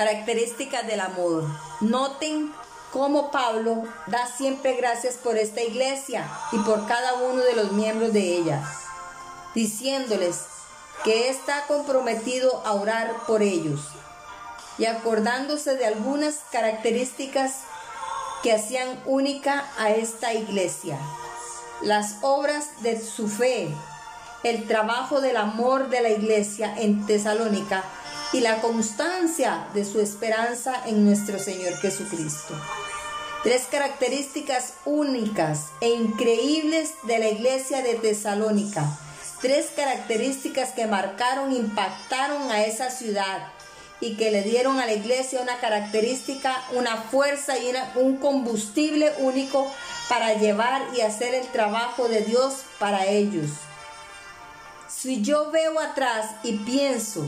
Características del amor. Noten cómo Pablo da siempre gracias por esta iglesia y por cada uno de los miembros de ella, diciéndoles que está comprometido a orar por ellos y acordándose de algunas características que hacían única a esta iglesia. Las obras de su fe, el trabajo del amor de la iglesia en Tesalónica y la constancia de su esperanza en nuestro Señor Jesucristo. Tres características únicas e increíbles de la iglesia de Tesalónica. Tres características que marcaron, impactaron a esa ciudad y que le dieron a la iglesia una característica, una fuerza y un combustible único para llevar y hacer el trabajo de Dios para ellos. Si yo veo atrás y pienso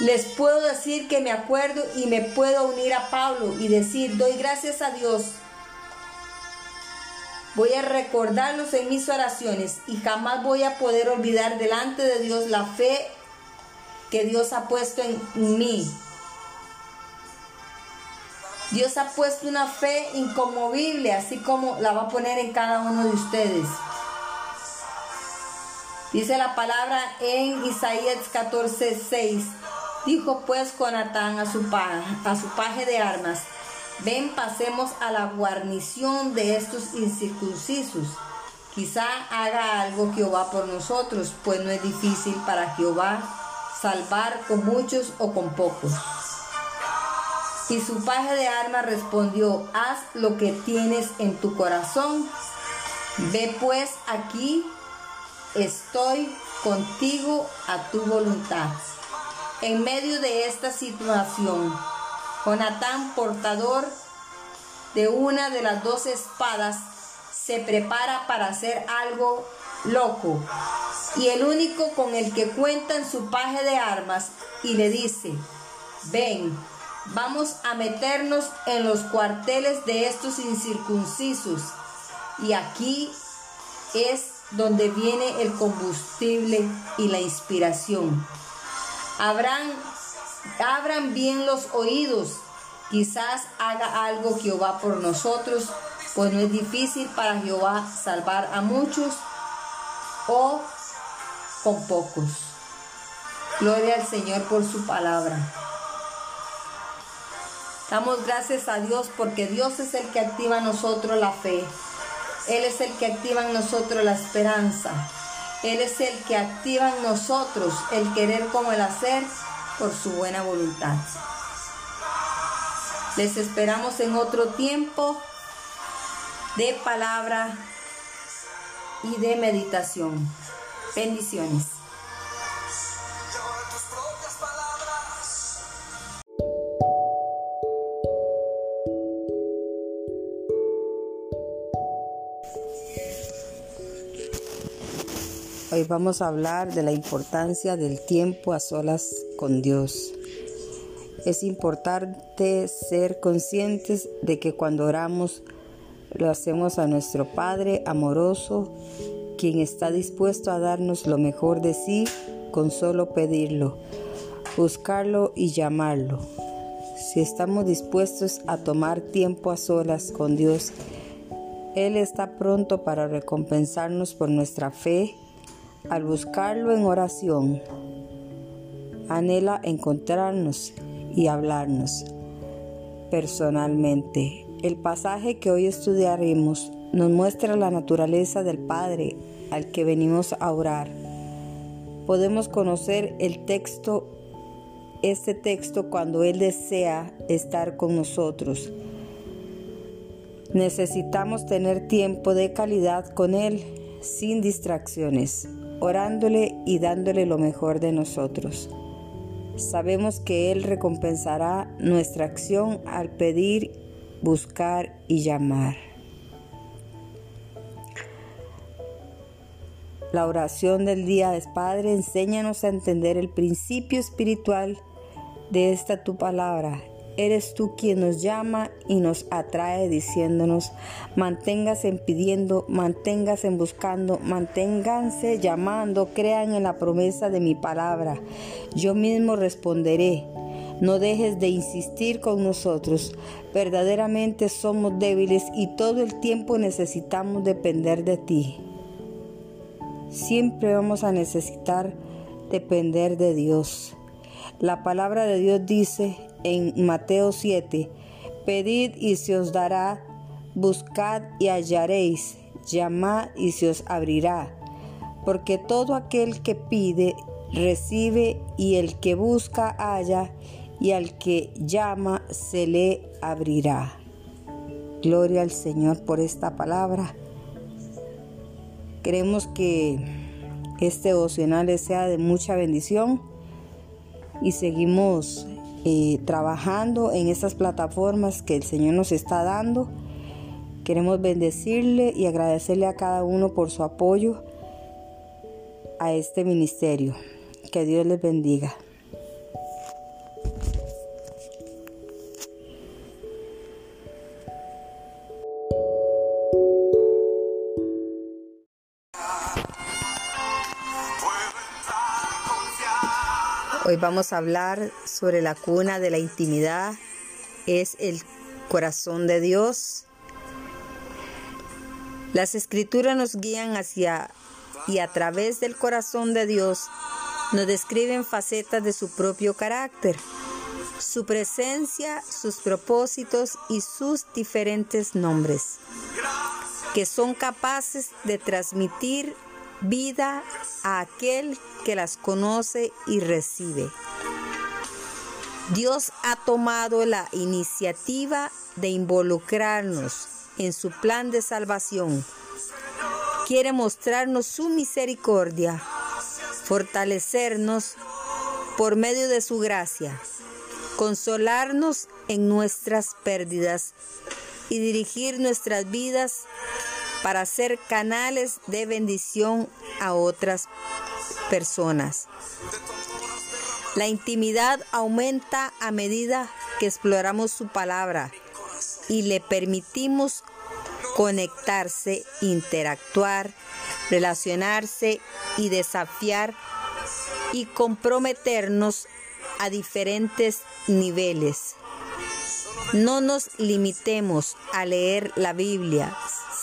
Les puedo decir que me acuerdo y me puedo unir a Pablo y decir, doy gracias a Dios. Voy a recordarlos en mis oraciones y jamás voy a poder olvidar delante de Dios la fe que Dios ha puesto en mí. Dios ha puesto una fe inconmovible, así como la va a poner en cada uno de ustedes. Dice la palabra en Isaías 14, 6. Dijo pues Conatán a su, a su paje de armas, ven pasemos a la guarnición de estos incircuncisos. Quizá haga algo Jehová por nosotros, pues no es difícil para Jehová salvar con muchos o con pocos. Y su paje de armas respondió, haz lo que tienes en tu corazón. Ve pues aquí, estoy contigo a tu voluntad. En medio de esta situación, Jonatán, portador de una de las dos espadas, se prepara para hacer algo loco. Y el único con el que cuenta en su paje de armas y le dice, ven, vamos a meternos en los cuarteles de estos incircuncisos. Y aquí es donde viene el combustible y la inspiración. Abran, bien los oídos. Quizás haga algo Jehová por nosotros, pues no es difícil para Jehová salvar a muchos o con pocos. Gloria al Señor por su palabra. Damos gracias a Dios porque Dios es el que activa en nosotros la fe. Él es el que activa en nosotros la esperanza. Él es el que activa en nosotros el querer como el hacer por su buena voluntad. Les esperamos en otro tiempo de palabra y de meditación. Bendiciones. Vamos a hablar de la importancia del tiempo a solas con Dios. Es importante ser conscientes de que cuando oramos lo hacemos a nuestro Padre amoroso, quien está dispuesto a darnos lo mejor de sí con solo pedirlo, buscarlo y llamarlo. Si estamos dispuestos a tomar tiempo a solas con Dios, Él está pronto para recompensarnos por nuestra fe al buscarlo en oración, anhela encontrarnos y hablarnos personalmente. El pasaje que hoy estudiaremos nos muestra la naturaleza del Padre al que venimos a orar. Podemos conocer el texto, este texto cuando Él desea estar con nosotros. Necesitamos tener tiempo de calidad con Él sin distracciones orándole y dándole lo mejor de nosotros. Sabemos que Él recompensará nuestra acción al pedir, buscar y llamar. La oración del día es Padre, enséñanos a entender el principio espiritual de esta tu palabra eres tú quien nos llama y nos atrae diciéndonos, manténgase pidiendo, manténgase buscando, manténganse llamando, crean en la promesa de mi palabra. Yo mismo responderé. No dejes de insistir con nosotros. Verdaderamente somos débiles y todo el tiempo necesitamos depender de ti. Siempre vamos a necesitar depender de Dios. La palabra de Dios dice en Mateo 7, pedid y se os dará, buscad y hallaréis, llamad y se os abrirá, porque todo aquel que pide, recibe y el que busca, halla, y al que llama, se le abrirá. Gloria al Señor por esta palabra. Queremos que este devocional sea de mucha bendición y seguimos eh, trabajando en estas plataformas que el Señor nos está dando. Queremos bendecirle y agradecerle a cada uno por su apoyo a este ministerio. Que Dios les bendiga. Hoy vamos a hablar sobre la cuna de la intimidad. Es el corazón de Dios. Las escrituras nos guían hacia y a través del corazón de Dios nos describen facetas de su propio carácter, su presencia, sus propósitos y sus diferentes nombres, que son capaces de transmitir vida a aquel que las conoce y recibe. Dios ha tomado la iniciativa de involucrarnos en su plan de salvación. Quiere mostrarnos su misericordia, fortalecernos por medio de su gracia, consolarnos en nuestras pérdidas y dirigir nuestras vidas para ser canales de bendición a otras personas. La intimidad aumenta a medida que exploramos su palabra y le permitimos conectarse, interactuar, relacionarse y desafiar y comprometernos a diferentes niveles. No nos limitemos a leer la Biblia,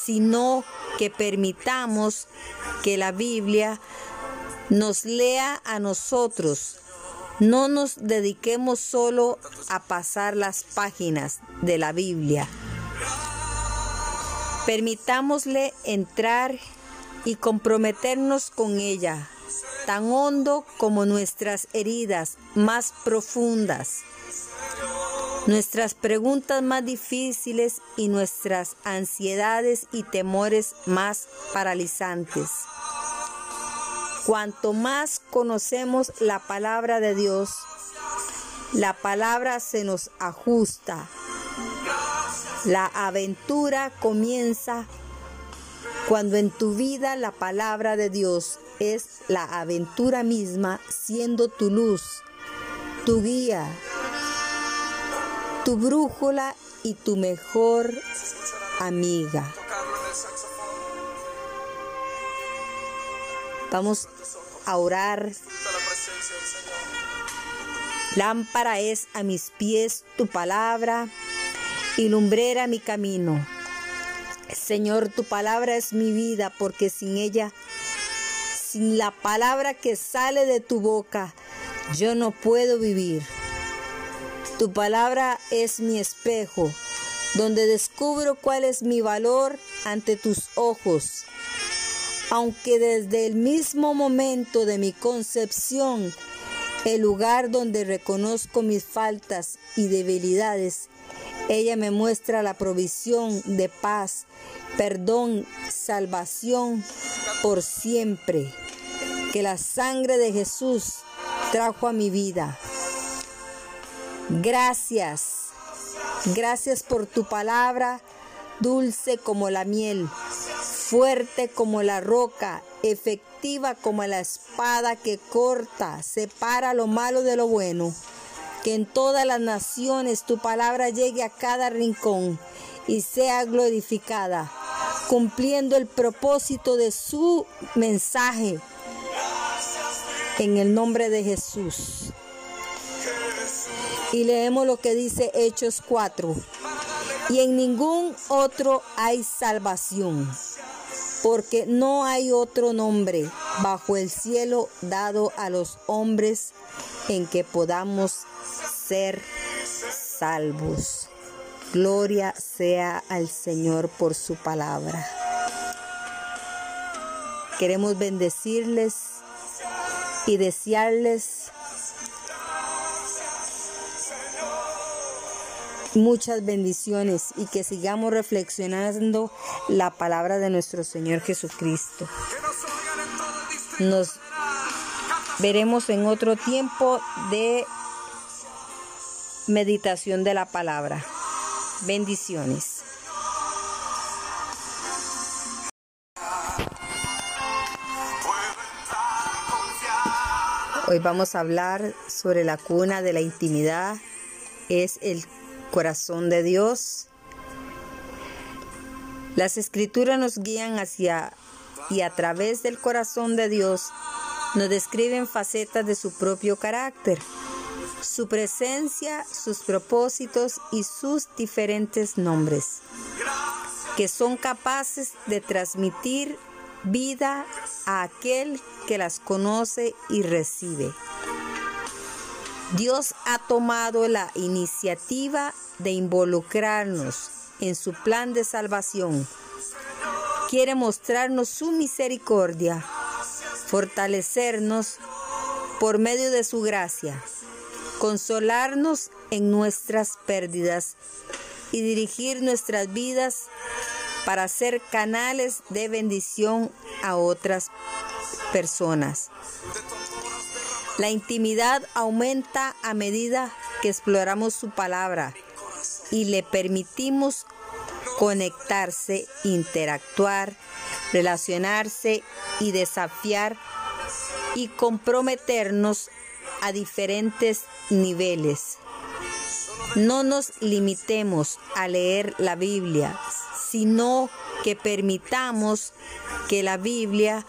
sino que permitamos que la Biblia nos lea a nosotros. No nos dediquemos solo a pasar las páginas de la Biblia. Permitámosle entrar y comprometernos con ella, tan hondo como nuestras heridas más profundas nuestras preguntas más difíciles y nuestras ansiedades y temores más paralizantes. Cuanto más conocemos la palabra de Dios, la palabra se nos ajusta. La aventura comienza cuando en tu vida la palabra de Dios es la aventura misma, siendo tu luz, tu guía, tu brújula y tu mejor amiga. Vamos a orar. Lámpara es a mis pies tu palabra y lumbrera mi camino. Señor, tu palabra es mi vida porque sin ella, sin la palabra que sale de tu boca, yo no puedo vivir. Tu palabra es mi espejo, donde descubro cuál es mi valor ante tus ojos. Aunque desde el mismo momento de mi concepción, el lugar donde reconozco mis faltas y debilidades, ella me muestra la provisión de paz, perdón, salvación por siempre que la sangre de Jesús trajo a mi vida. Gracias. Gracias por tu palabra, dulce como la miel, fuerte como la roca, efectiva como la espada que corta, separa lo malo de lo bueno. que en todas las naciones tu palabra llegue a cada rincón y sea glorificada, cumpliendo el propósito de su mensaje. En el nombre de Jesús. Y leemos lo que dice Hechos 4. Y en ningún otro hay salvación, porque no hay otro nombre bajo el cielo dado a los hombres en que podamos ser salvos. Gloria sea al Señor por su palabra. Queremos bendecirles y desearles muchas bendiciones y que sigamos reflexionando la palabra de nuestro Señor Jesucristo. Nos veremos en otro tiempo de meditación de la palabra. Bendiciones. Hoy vamos a hablar sobre la cuna de la intimidad. Es el corazón de Dios. Las escrituras nos guían hacia y a través del corazón de Dios nos describen facetas de su propio carácter su presencia, sus propósitos y sus diferentes nombres, que son capaces de transmitir vida a aquel que las conoce y recibe. Dios ha tomado la iniciativa de involucrarnos en su plan de salvación. Quiere mostrarnos su misericordia, fortalecernos por medio de su gracia consolarnos en nuestras pérdidas y dirigir nuestras vidas para ser canales de bendición a otras personas. La intimidad aumenta a medida que exploramos su palabra y le permitimos conectarse, interactuar, relacionarse y desafiar y comprometernos a diferentes niveles. No nos limitemos a leer la Biblia, sino que permitamos que la Biblia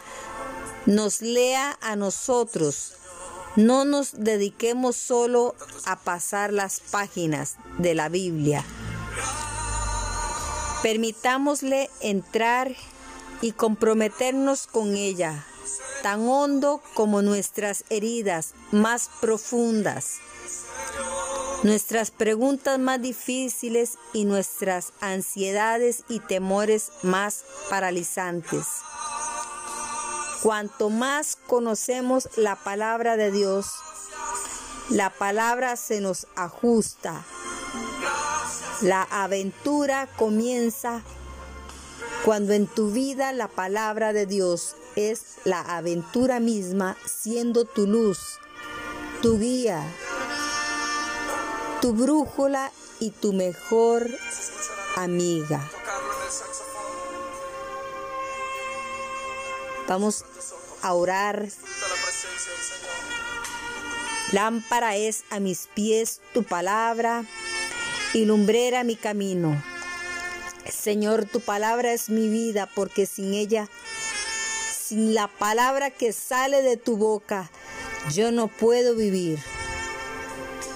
nos lea a nosotros. No nos dediquemos solo a pasar las páginas de la Biblia. Permitámosle entrar y comprometernos con ella tan hondo como nuestras heridas más profundas, nuestras preguntas más difíciles y nuestras ansiedades y temores más paralizantes. Cuanto más conocemos la palabra de Dios, la palabra se nos ajusta. La aventura comienza cuando en tu vida la palabra de Dios es la aventura misma siendo tu luz, tu guía, tu brújula y tu mejor amiga. Vamos a orar. Lámpara es a mis pies tu palabra y lumbrera mi camino. Señor, tu palabra es mi vida porque sin ella sin la palabra que sale de tu boca, yo no puedo vivir.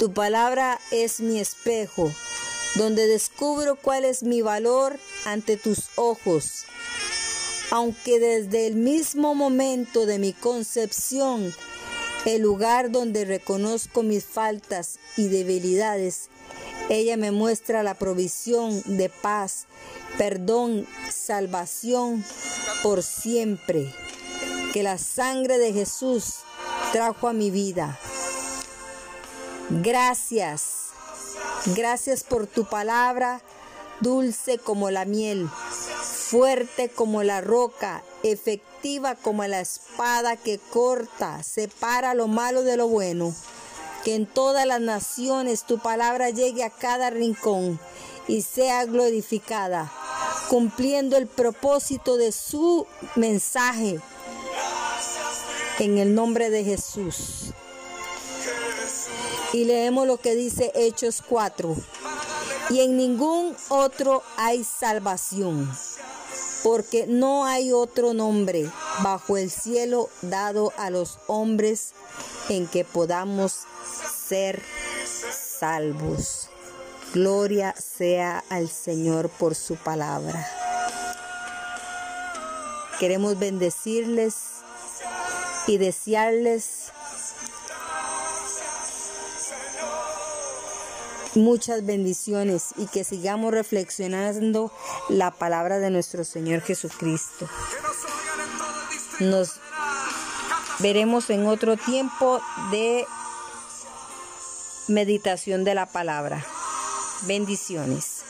Tu palabra es mi espejo, donde descubro cuál es mi valor ante tus ojos. Aunque desde el mismo momento de mi concepción, el lugar donde reconozco mis faltas y debilidades, ella me muestra la provisión de paz, perdón, salvación por siempre. Que la sangre de Jesús trajo a mi vida. Gracias, gracias por tu palabra, dulce como la miel, fuerte como la roca, efectiva como la espada que corta, separa lo malo de lo bueno. Que en todas las naciones tu palabra llegue a cada rincón y sea glorificada, cumpliendo el propósito de su mensaje en el nombre de Jesús. Y leemos lo que dice Hechos 4. Y en ningún otro hay salvación, porque no hay otro nombre bajo el cielo dado a los hombres en que podamos ser salvos. Gloria sea al Señor por su palabra. Queremos bendecirles y desearles muchas bendiciones y que sigamos reflexionando la palabra de nuestro Señor Jesucristo. Nos veremos en otro tiempo de meditación de la palabra. Bendiciones.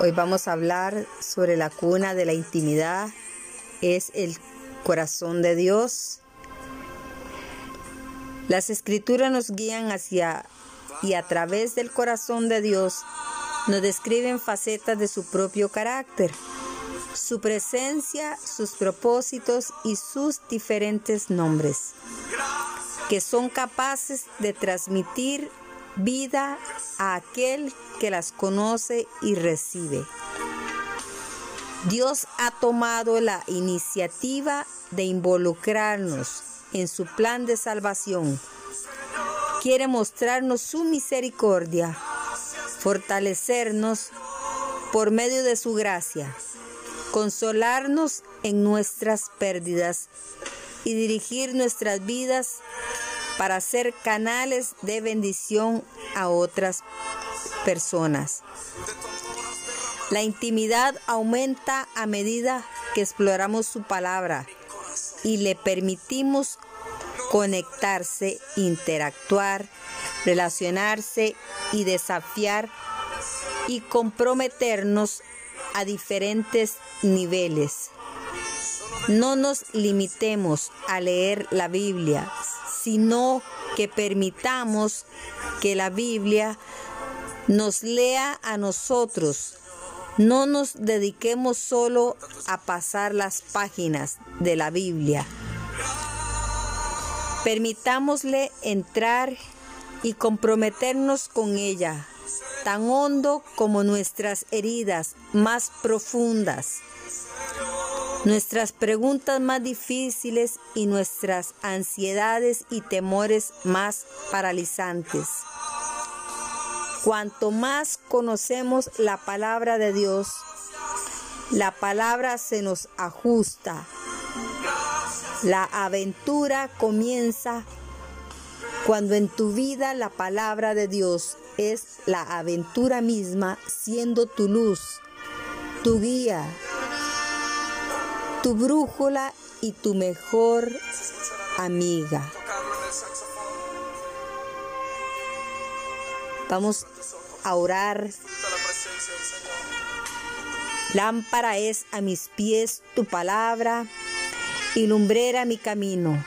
Hoy vamos a hablar sobre la cuna de la intimidad. Es el corazón de Dios. Las escrituras nos guían hacia y a través del corazón de Dios nos describen facetas de su propio carácter, su presencia, sus propósitos y sus diferentes nombres, que son capaces de transmitir vida a aquel que las conoce y recibe. Dios ha tomado la iniciativa de involucrarnos en su plan de salvación. Quiere mostrarnos su misericordia, fortalecernos por medio de su gracia, consolarnos en nuestras pérdidas y dirigir nuestras vidas para ser canales de bendición a otras personas. La intimidad aumenta a medida que exploramos su palabra y le permitimos conectarse, interactuar, relacionarse y desafiar y comprometernos a diferentes niveles. No nos limitemos a leer la Biblia, sino que permitamos que la Biblia nos lea a nosotros no nos dediquemos solo a pasar las páginas de la Biblia. Permitámosle entrar y comprometernos con ella, tan hondo como nuestras heridas más profundas, nuestras preguntas más difíciles y nuestras ansiedades y temores más paralizantes. Cuanto más conocemos la palabra de Dios, la palabra se nos ajusta. La aventura comienza cuando en tu vida la palabra de Dios es la aventura misma, siendo tu luz, tu guía, tu brújula y tu mejor amiga. Vamos a orar. Lámpara es a mis pies tu palabra y lumbrera mi camino.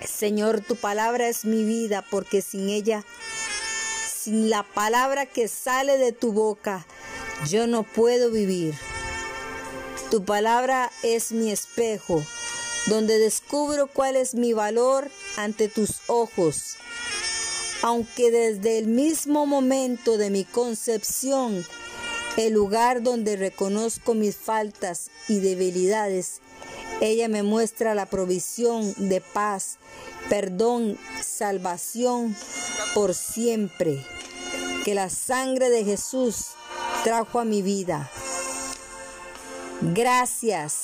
Señor, tu palabra es mi vida porque sin ella, sin la palabra que sale de tu boca, yo no puedo vivir. Tu palabra es mi espejo, donde descubro cuál es mi valor ante tus ojos aunque desde el mismo momento de mi concepción, el lugar donde reconozco mis faltas y debilidades, ella me muestra la provisión de paz, perdón, salvación por siempre, que la sangre de Jesús trajo a mi vida. Gracias,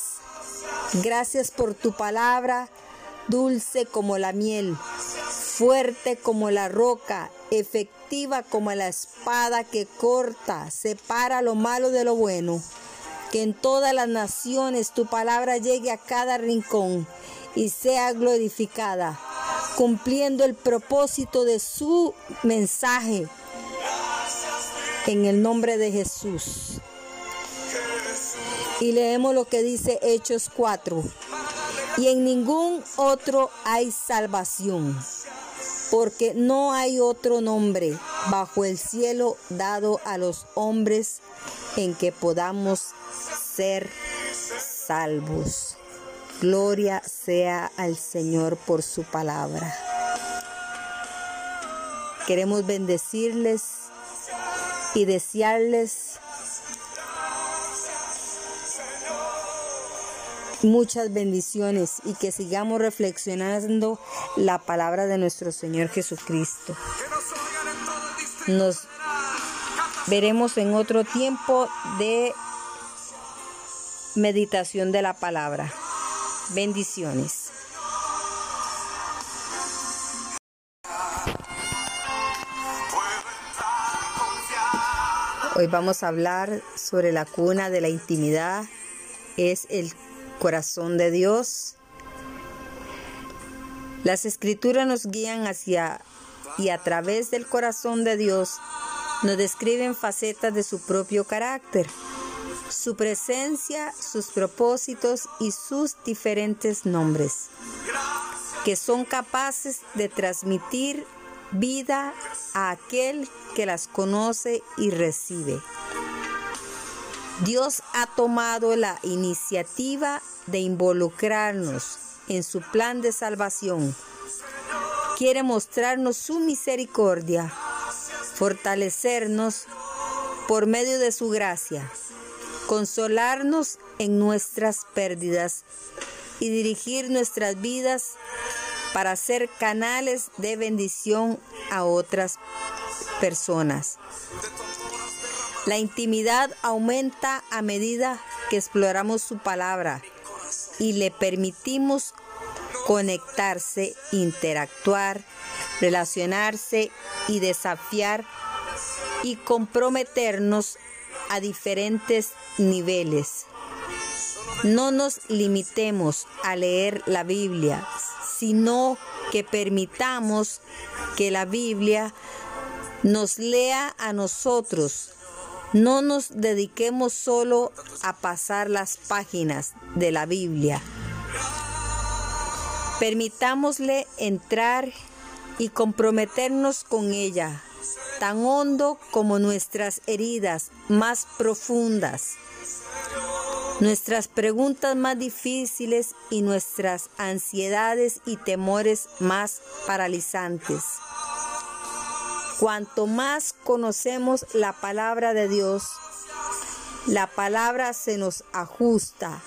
gracias por tu palabra, dulce como la miel fuerte como la roca, efectiva como la espada que corta, separa lo malo de lo bueno. Que en todas las naciones tu palabra llegue a cada rincón y sea glorificada, cumpliendo el propósito de su mensaje. En el nombre de Jesús. Y leemos lo que dice Hechos 4. Y en ningún otro hay salvación porque no hay otro nombre bajo el cielo dado a los hombres en que podamos ser salvos. Gloria sea al Señor por su palabra. Queremos bendecirles y desearles muchas bendiciones y que sigamos reflexionando la palabra de nuestro Señor Jesucristo. Nos veremos en otro tiempo de meditación de la palabra. Bendiciones. Hoy vamos a hablar sobre la cuna de la intimidad. Es el corazón de Dios. Las escrituras nos guían hacia y a través del corazón de Dios nos describen facetas de su propio carácter, su presencia, sus propósitos y sus diferentes nombres, que son capaces de transmitir vida a aquel que las conoce y recibe. Dios ha tomado la iniciativa de involucrarnos en su plan de salvación. Quiere mostrarnos su misericordia, fortalecernos por medio de su gracia, consolarnos en nuestras pérdidas y dirigir nuestras vidas para ser canales de bendición a otras personas. La intimidad aumenta a medida que exploramos su palabra y le permitimos conectarse, interactuar, relacionarse y desafiar y comprometernos a diferentes niveles. No nos limitemos a leer la Biblia, sino que permitamos que la Biblia nos lea a nosotros no nos dediquemos solo a pasar las páginas de la Biblia. Permitámosle entrar y comprometernos con ella, tan hondo como nuestras heridas más profundas, nuestras preguntas más difíciles y nuestras ansiedades y temores más paralizantes. Cuanto más conocemos la palabra de Dios, la palabra se nos ajusta.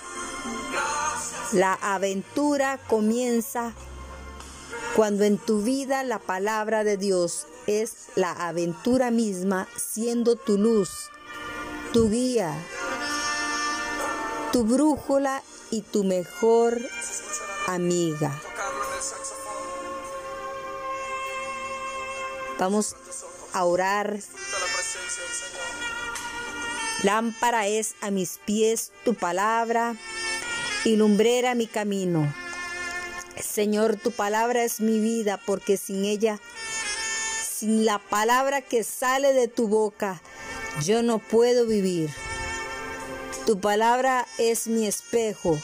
La aventura comienza cuando en tu vida la palabra de Dios es la aventura misma, siendo tu luz, tu guía, tu brújula y tu mejor amiga. Vamos a orar. Lámpara es a mis pies tu palabra y lumbrera mi camino. Señor, tu palabra es mi vida porque sin ella, sin la palabra que sale de tu boca, yo no puedo vivir. Tu palabra es mi espejo,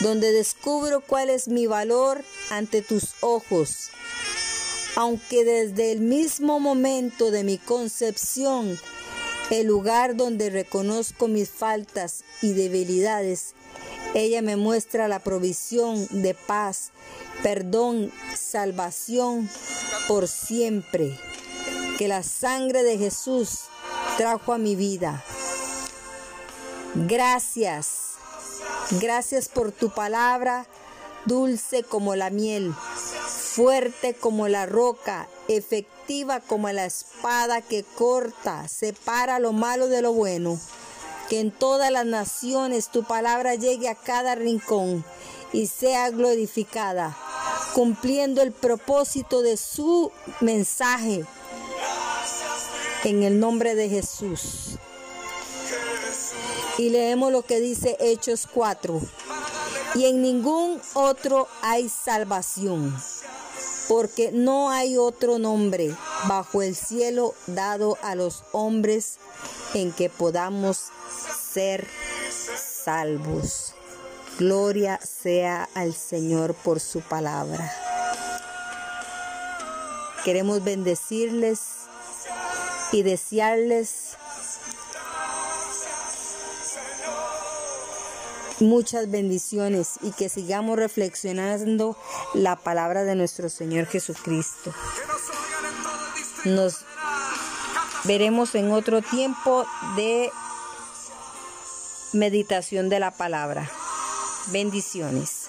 donde descubro cuál es mi valor ante tus ojos aunque desde el mismo momento de mi concepción, el lugar donde reconozco mis faltas y debilidades, ella me muestra la provisión de paz, perdón, salvación por siempre, que la sangre de Jesús trajo a mi vida. Gracias, gracias por tu palabra, dulce como la miel fuerte como la roca, efectiva como la espada que corta, separa lo malo de lo bueno. Que en todas las naciones tu palabra llegue a cada rincón y sea glorificada, cumpliendo el propósito de su mensaje. En el nombre de Jesús. Y leemos lo que dice Hechos 4. Y en ningún otro hay salvación porque no hay otro nombre bajo el cielo dado a los hombres en que podamos ser salvos. Gloria sea al Señor por su palabra. Queremos bendecirles y desearles muchas bendiciones y que sigamos reflexionando la palabra de nuestro Señor Jesucristo. Nos veremos en otro tiempo de meditación de la palabra. Bendiciones.